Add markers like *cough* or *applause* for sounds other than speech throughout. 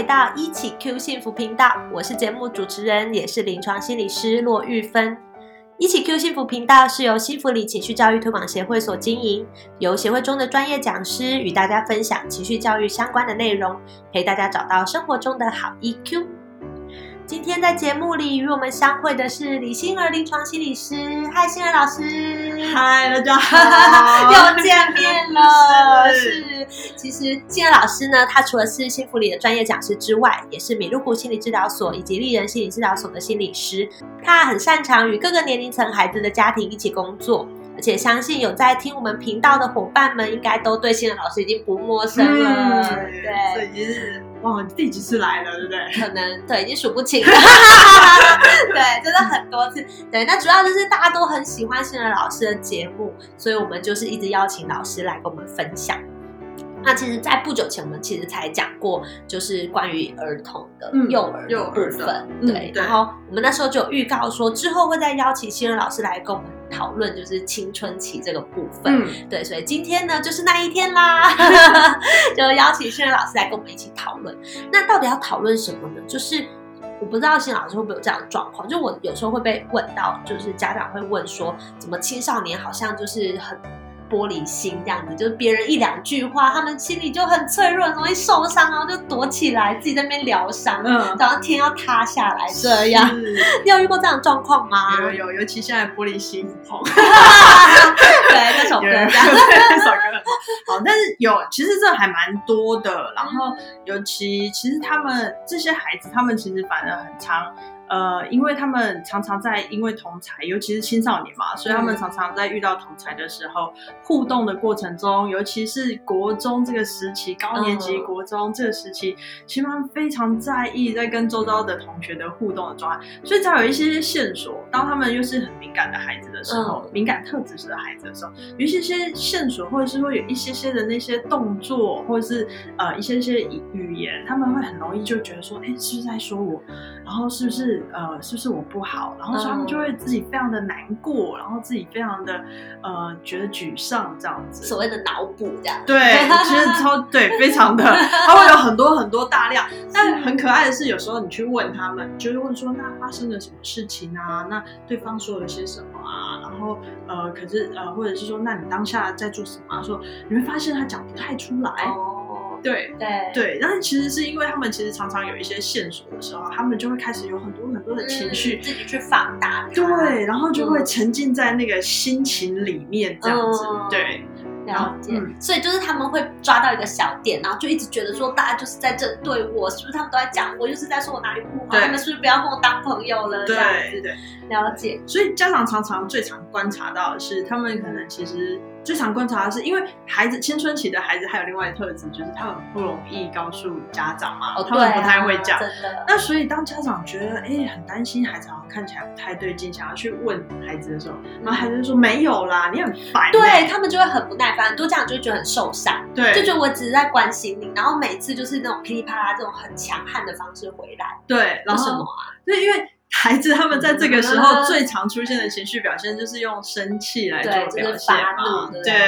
回到一起 Q 幸福频道，我是节目主持人，也是临床心理师骆玉芬。一起 Q 幸福频道是由幸福里情绪教育推广协会所经营，由协会中的专业讲师与大家分享情绪教育相关的内容，陪大家找到生活中的好 EQ。今天在节目里与我们相会的是李欣儿临床心理师，嗨，欣儿老师，嗨，大家好，又见面了。*laughs* 是是，其实欣儿老师呢，他除了是幸福里的专业讲师之外，也是米露谷心理治疗所以及丽人心理治疗所的心理师。他很擅长与各个年龄层孩子的家庭一起工作，而且相信有在听我们频道的伙伴们，应该都对欣儿老师已经不陌生了。这对，已经是哇第几次来了，对不对？*laughs* 可能对已经数不清了。*laughs* 对，真的很多次。对，那主要就是大家都很喜欢欣儿老师的节目，所以我们就是一直邀请老师来跟我们分享。那其实，在不久前，我们其实才讲过，就是关于儿童的、嗯幼儿部分。嗯对，对然后我们那时候就有预告说，之后会再邀请新人老师来跟我们讨论，就是青春期这个部分。嗯，对，所以今天呢就是那一天啦，*laughs* 就邀请新人老师来跟我们一起讨论。那到底要讨论什么呢？就是我不知道新老师会不会有这样的状况，就我有时候会被问到，就是家长会问说，怎么青少年好像就是很。玻璃心这样子，就是别人一两句话，他们心里就很脆弱，很容易受伤，然后就躲起来，自己在那边疗伤，嗯然后天要塌下来这样。*laughs* 你有遇过这样的状况吗？有有，尤其现在玻璃心很红，*laughs* 对，那首歌。这首歌好，但是有其实这还蛮多的，然后尤其其实他们这些孩子，他们其实反而很常。呃，因为他们常常在因为同才，尤其是青少年嘛，所以他们嗯。常常在遇到同才的时候，互动的过程中，尤其是国中这个时期，高年级嗯。国中这个时期，其实他们非常在意在跟周遭的同学的互动的状态，所以只要有一些线索，当他们又是很敏感的孩子的时候，嗯。敏感特质的孩子的时候，有一些些线索，或者是会有一些些的那些动作，或者是呃一些些语语言，他们会很容易就觉得说，哎，是不是在说我？然后是不是呃是不是我不好？然后所以他们就会自己非常的难过，然后自己非常的呃觉得沮丧这样子。所谓的脑补这样。对，其实超对，非常的，他会有很多很多大量。但很可爱的是，有时候你去问他们，就是问说那发生了什么事情啊？那对方说了些什么啊？然后呃，可是呃，或者是说，那你当下在做什么、啊？说你会发现他讲不太出来。哦，对对对，但是其实是因为他们其实常常有一些线索的时候，他们就会开始有很多很多的情绪。嗯自己去放大它。对，然后就会嗯沉浸在那个心情里面，这样子。嗯对，了解，嗯所以就是他们会抓到一个小点，然后就一直觉得说大家就是在针对我，是不是他们都在讲我，就是在说我哪里不好，他们是不是不要跟我当朋友了？这样子对对。了解，所以家长常常最常观察到的是，他们可能其实最常观察的是，因为孩子青春期的孩子还有另外的特质，就是他们不容易告诉家长嘛，哦，他们不太会讲。真的。那所以当家长觉得哎很担心孩子好像看起来不太对劲，想要去问孩子的时候，然后孩子就说没有啦，你很烦、欸。对他们就会很不耐烦，很多家长就会觉得很受伤，对就觉得我只是在关心你，然后每次就是那种噼里啪啦这种很强悍的方式回来，对，然后什么啊？对，因为孩子他们在这个时候最常出现的情绪表现就是用生气来做表现嘛，对对对。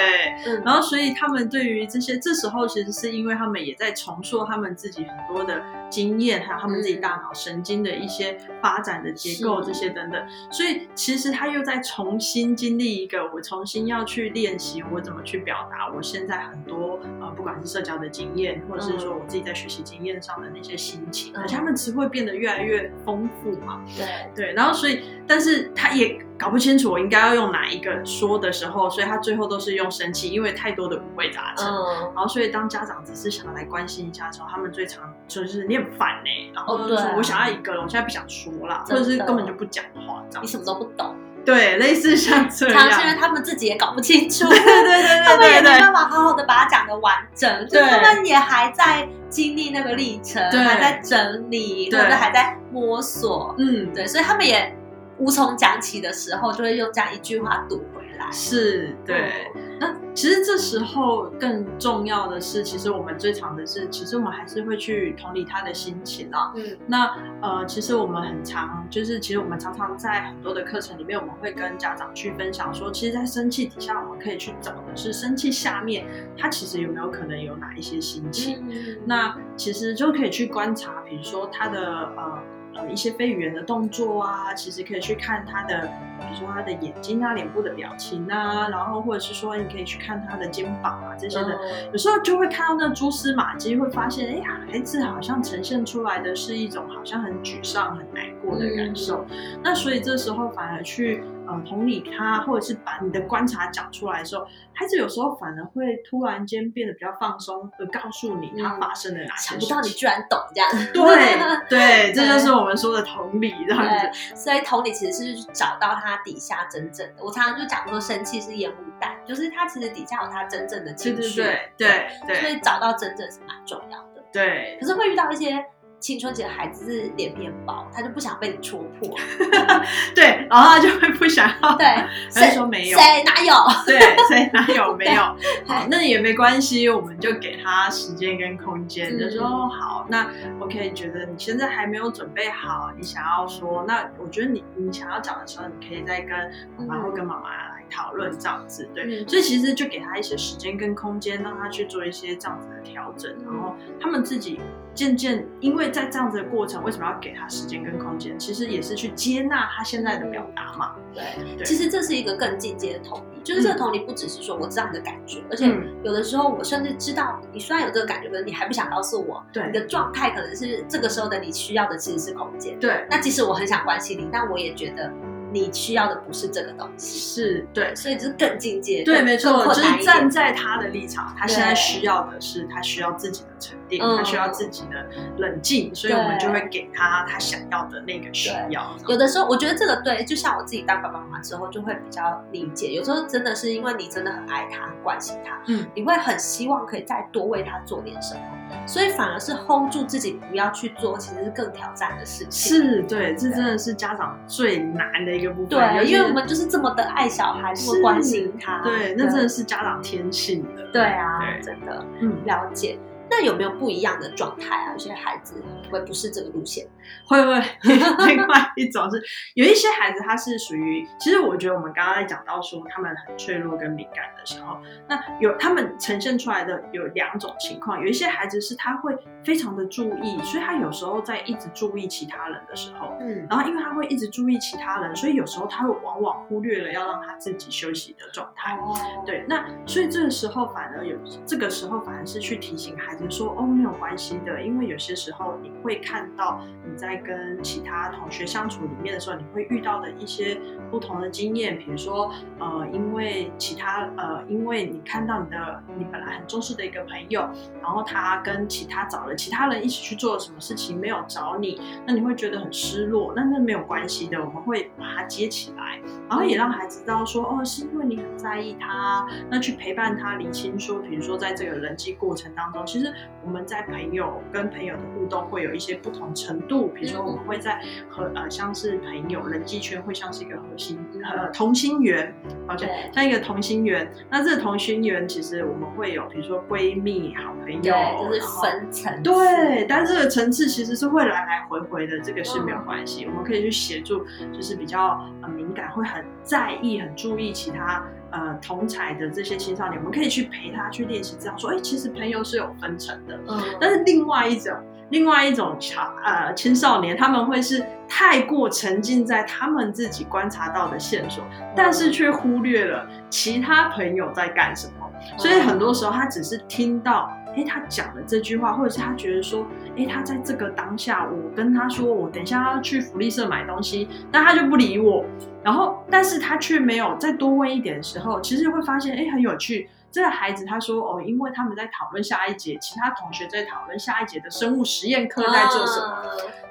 嗯，然后，所以他们对于这些，这时候其实是因为他们也在重塑他们自己很多的经验，还有他们自己大脑神经的一些发展的结构这些等等。所以其实他又在重新经历一个，我重新要去练习我怎么去表达我现在很多呃，不管是社交的经验，或者是说我自己在学习经验上的那些心情，嗯而且他们词汇变得越来越丰富嘛。对，对，然后所以，但是他也搞不清楚我应该要用哪一个说的时候，所以他最后都是用生气，因为太多的五味杂陈。嗯，然后，所以当家长只是想要来关心一下的时候，他们最常就是你很烦呢、然后哦啊就说我想要一个了，我现在不想说啦，或者是根本就不讲话这样。你什么都不懂，对，类似像这样。常常是因为他们自己也搞不清楚，*laughs* 对对对他们也没办法好好的把它讲的完整，就对他们也还在经历那个历程，对。还在整理，或对。者还在摸索，嗯，对，所以他们也无从讲起的时候，就会用这样一句话堵回来。是对。那其实这时候更重要的是，其实我们最常的是，其实我们还是会去同理他的心情啊。嗯那呃，其实我们很常，就是其实我们常常在很多的课程里面，我们会跟家长去分享说，其实，在生气底下，我们可以去找的是生气下面，他其实有没有可能有哪一些心情。嗯那其实就可以去观察，比如说他的呃呃一些非语言的动作啊，其实可以去看他的，比如说他的眼睛啊、脸部的表情啊，然后或者是说你可以去看他的肩膀啊这些的，嗯有时候就会看到那蛛丝马迹，会发现，哎呀，孩子好像呈现出来的是一种好像很沮丧、很难过的感受。那所以这时候反而去呃同理他，或者是把你的观察讲出来的时候，孩子有时候反而会突然间变得比较放松，而告诉你他嗯发生了哪些想事情。不到你居然懂这样。对对，这就是我们说的同理这样子。对，所以同理其实是找到他底下真正的。我常常就讲说，生气是烟雾弹，就是他其实底下有他真正的情绪。对对对对所以找到真正是蛮重要的。对可是会遇到一些青春期的孩子是脸皮很薄，他就不想被你戳破。*laughs* 对，然后他就会不想要，*laughs* 对，他就谁说没有。谁哪有？对，所以哪有 *laughs* 没有？好，那也没关系，我们就给他时间跟空间，嗯就说哦好，那我可以觉得你现在还没有准备好，你想要说，那我觉得你你想要讲的时候，你可以再跟爸爸或跟妈妈来讨论这样子，对，嗯。所以其实就给他一些时间跟空间，让他去做一些这样子的调整，然后他们自己渐渐，因为在这样子的过程，为什么要给他时间跟空间？其实也是去接纳他现在的表达嘛，对，对。其实这是一个更进阶的同理，就是这个同理不只是说我知道你的感觉，而且嗯。有的时候我甚至知道你虽然有这个感觉，可是你还不想告诉我，对。你的状态可能是这个时候的你需要的其实是空间。对，那即使我很想关心你，但我也觉得你需要的不是这个东西，是，对。所以就是更境界，对，没错，更就是站在他的立场，他现在需要的是他需要自己的沉淀，嗯他需要自己的冷静，所以我们就会给他他想要的那个需要。有的时候，我觉得这个对，就像我自己当爸爸妈妈之后，就会比较理解。有时候真的是因为你真的很爱他、很关心他，嗯，你会很希望可以再多为他做点什么，所以反而是 hold 住自己不要去做，其实是更挑战的事情。是对，这真的是家长最难的一个部分。对，因为我们就是这么的爱小孩，这么关心他。对，那真的是家长天性的。对啊，对真的嗯，了解。那有没有不一样的状态啊？有些孩子会不是这个路线，会 *laughs* 会，*laughs* 另外一种是有一些孩子他是属于，其实我觉得我们刚刚在讲到说他们很脆弱跟敏感的时候，那有他们呈现出来的有两种情况，有一些孩子是他会非常的注意，所以他有时候在一直注意其他人的时候，嗯，然后因为他会一直注意其他人，所以有时候他会往往忽略了要让他自己休息的状态。哦，对，那所以这个时候反而有，这个时候反而是去提醒孩子说，哦，没有关系的，因为有些时候你会看到你在跟其他同学相处里面的时候，你会遇到的一些不同的经验，比如说，呃，因为其他，呃，因为你看到你的你本来很重视的一个朋友，然后他跟其他找了其他人一起去做了什么事情，没有找你，那你会觉得很失落，那那没有关系的，我们会把它接起来，然后也让孩子知道说，哦，是因为你很在意他，那去陪伴他，理清说，比如说在这个人际过程当中，其实我们在朋友跟朋友的互动会有一些不同程度，比如说我们会在和呃像是朋友人际圈会像是一个核心呃同心圆，抱歉，像一个同心圆。那这个同心圆其实我们会有，比如说闺蜜、好朋友，对，就是分层次，对，但这个层次其实是会来来回回的，这个是没有关系。我们可以去协助，就是比较呃敏感，会很在意、很注意其他呃同才的这些青少年，我们可以去陪他去练习，这样说，哎，其实朋友是有分成的。嗯，但是另外一种，另外一种小呃青少年，他们会是太过沉浸在他们自己观察到的线索，但是却忽略了其他朋友在干什么。所以很多时候他只是听到，哎，他讲了这句话，或者是他觉得说，哎，他在这个当下，我跟他说我等一下要去福利社买东西，那他就不理我。然后，但是他却没有再多问一点的时候，其实会发现，哎，很有趣。这个孩子他说，哦，因为他们在讨论下一节，其他同学在讨论下一节的生物实验课在做什么。么？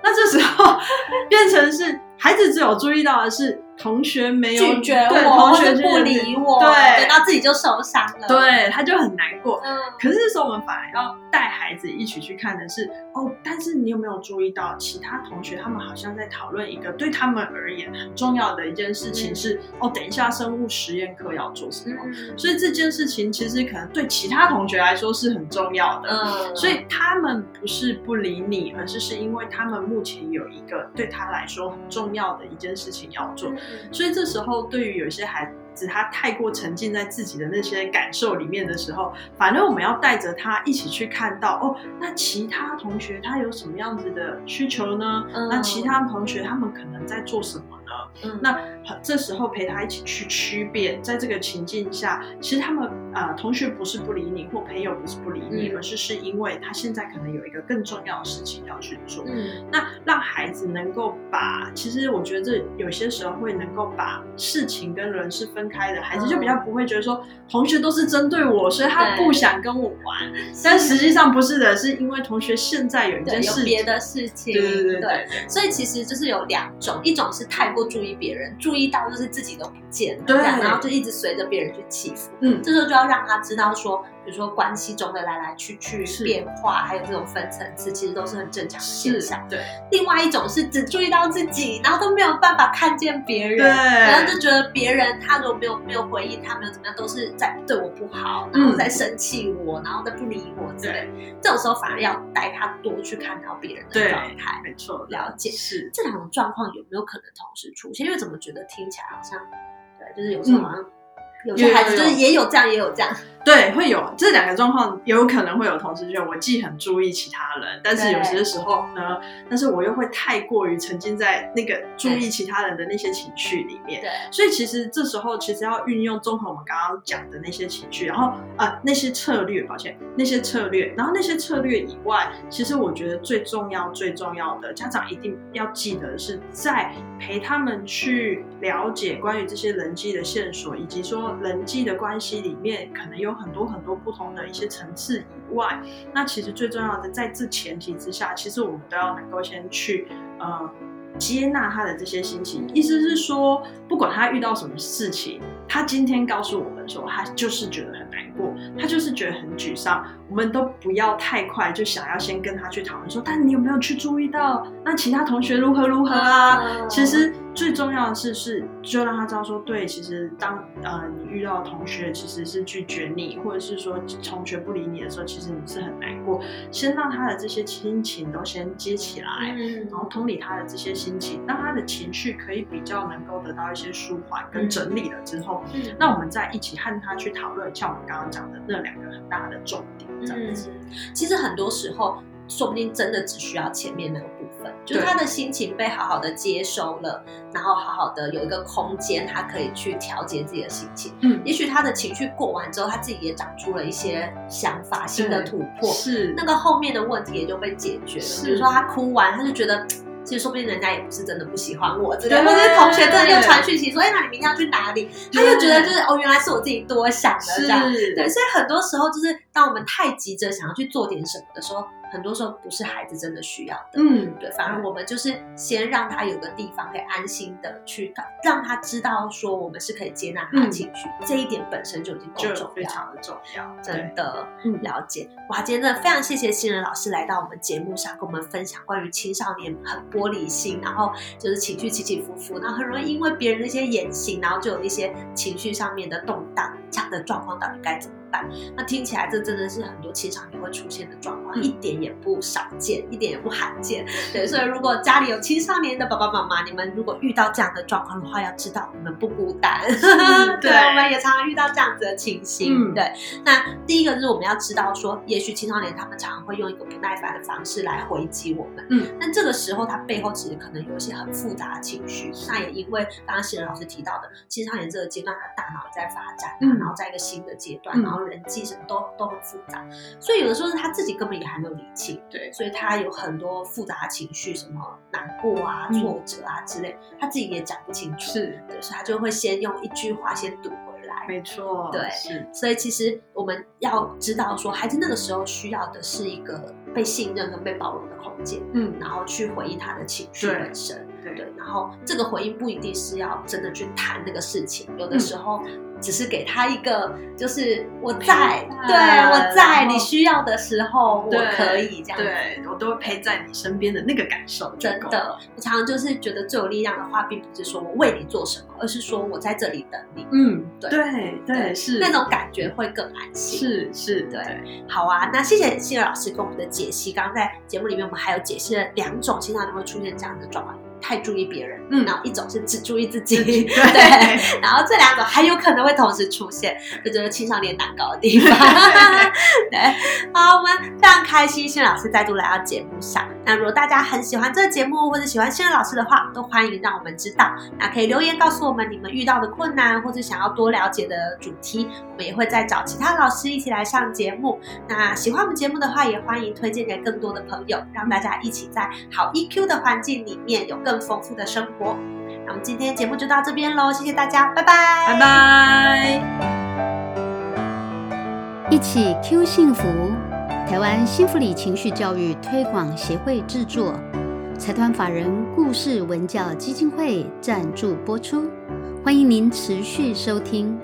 那这时候 *laughs* 变成是孩子只有注意到的是同学没有拒绝对我，同学不理我，对然后自己就受伤了。，对，他就很难过。嗯，可是这时候我们反而要带孩子一起去看的是，哦，但是你有没有注意到其他同学他们好像在讨论一个对他们而言很重要的一件事情嗯是，哦，等一下生物实验课要做什么？嗯所以这件事情其实可能对其他同学来说是很重要的。嗯，所以他们不是不理你，而是是因为他们目前有一个对他来说很重要的一件事情要做。嗯所以这时候，对于有些孩子子，他太过沉浸在自己的那些感受里面的时候，反正我们要带着他一起去看到哦，那其他同学他有什么样子的需求呢？嗯那其他同学他们可能在做什么呢？嗯那这时候陪他一起去区别，在这个情境下，其实他们呃同学不是不理你，或朋友不是不理你，嗯而是是因为他现在可能有一个更重要的事情要去做。嗯那让孩子能够把，其实我觉得这有些时候会能够把事情跟人是分开的，孩子就比较不会觉得说同学都是针对我，所以他不想跟我玩。但实际上不是的，是因为同学现在有一对件事情，有别的事情，对对对所以其实就是有两种，一种是太过注意别人，注意到就是自己都不见了，对然后就一直随着别人去欺负。嗯，这时候就要让他知道说，比如说关系中的来来去去、变化，还有这种分层次，其实都是很正常的现象。对另外一种是只注意到自己，然后都没有办法看见别人，对然后就觉得别人他如果没有没有回应，他没有怎么样，都是在对我不好，然后在生气我，然后在不理我之类。这种时候反而要带他多去看到别人的状态，没错，了解。是。这两种状况有没有可能同时出现？因为怎么觉得听起来好像，对，就是有时候好像。有些孩子就是也有这样，也有这样，对，会有这两个状况，有可能会有同时出现。我既很注意其他人，但是有些时候呢，但是我又会太过于沉浸在那个注意其他人的那些情绪里面。对，所以其实这时候其实要运用综合我们刚刚讲的那些情绪，然后呃那些策略，抱歉，那些策略，然后那些策略以外，其实我觉得最重要最重要的，家长一定要记得是在陪他们去了解关于这些人际的线索，以及说人际的关系里面可能有很多很多不同的一些层次以外，那其实最重要的在这前提之下，其实我们都要能够先去呃。接纳他的这些心情，意思是说，不管他遇到什么事情，他今天告诉我们说，他就是觉得很难过，他就是觉得很沮丧，我们都不要太快就想要先跟他去讨论说，但你有没有去注意到？那其他同学如何如何啊？嗯。其实最重要的是，是就让他知道说，对，其实当呃你遇到同学其实是拒绝你，或者是说同学不理你的时候，其实你是很难过。先让他的这些心情都先接起来，嗯。然后同理他的这些心情，让他的情绪可以比较能够得到一些舒缓跟整理了之后，嗯。那我们再一起和他去讨论，像我们刚刚讲的那两个很大的重点，这样子。嗯，其实很多时候，说不定真的只需要前面那个部分，就是他的心情被好好的接收了，然后好好的有一个空间，他可以去调节自己的心情。嗯，也许他的情绪过完之后，他自己也长出了一些想法、新的突破，是那个后面的问题也就被解决了。是比如说他哭完，他就觉得。其实说不定人家也不是真的不喜欢我之类或者是同学真的又传讯息说，哎，那你明天要去哪里？他就觉得就是哦，原来是我自己多想了这样。是，对，所以很多时候就是当我们太急着想要去做点什么的时候，很多时候不是孩子真的需要的。嗯，对，反而我们就是先让他有个地方可以安心的去，让他知道说我们是可以接纳他的情绪，这一点本身就已经够就重要。非常的重要，真的，嗯了解哇！今天真的非常谢谢新人老师来到我们节目上，跟我们分享关于青少年很玻璃心，然后就是情绪起起伏伏，然后很容易因为别人的一些言行，然后就有一些情绪上面的动荡，这样的状况到底该怎么办？那听起来这真的是很多青少年会出现的状况，嗯一点也不少见，一点也不罕见。对，所以如果家里有青少年的爸爸妈妈，你们如果遇到这样的状况的话，要知道你们不孤单。*laughs* 对，对我们也常常遇到这样子的情形。嗯对，那第一个就是我们要知道说，也许青少年他们常常会用一个不耐烦的方式来回击我们。嗯，那这个时候他背后其实可能有一些很复杂的情绪。那也因为刚刚新人老师提到的，青少年这个阶段，他大脑也在发展、然后在一个新的阶段，嗯然后人际什么都都很复杂，所以有的时候是他自己根本也还没有理清。对，所以他有很多复杂情绪，什么难过啊、嗯挫折啊之类，他自己也讲不清楚。是对，所以他就会先用一句话先堵回来。没错，对是，所以其实我们要知道说，孩子那个时候需要的是一个被信任跟被包容的空间，嗯，然后去回应他的情绪本身。对对，然后这个回应不一定是要真的去谈那个事情，有的嗯时候只是给他一个，就是我在，对我在，你需要的时候我可以这样。对我都会陪在你身边的那个感受真的，我常常就是觉得最有力量的话，并不是说我为你做什么，而是说我在这里等你，嗯，对对对是那种感觉会更安心。是是，对好啊，那谢谢谢老师给我们的解析。刚刚在节目里面，我们还有解析了两种经常都会出现这样的状况：太注意别人，嗯然后一种是只注意自己，*laughs* 对对然后这两种还有可能会同时出现，这就是青少年难搞的地方。*laughs* 对，好，我们非常开心，新老师再度来到节目上。那如果大家很喜欢这个节目，或者喜欢新老师的话，都欢迎让我们知道。那可以留言告诉我们你们遇到的困难，或者想要多了解的主题，我们也会再找其他老师一起来上节目。那喜欢我们节目的话，也欢迎推荐给更多的朋友，让大家一起在好 EQ 的环境里面有更丰富的生活。那我们今天节目就到这边喽，谢谢大家，拜拜，拜拜。一起 Q 幸福，台湾幸福里情绪教育推广协会制作，财团法人故事文教基金会赞助播出，欢迎您持续收听。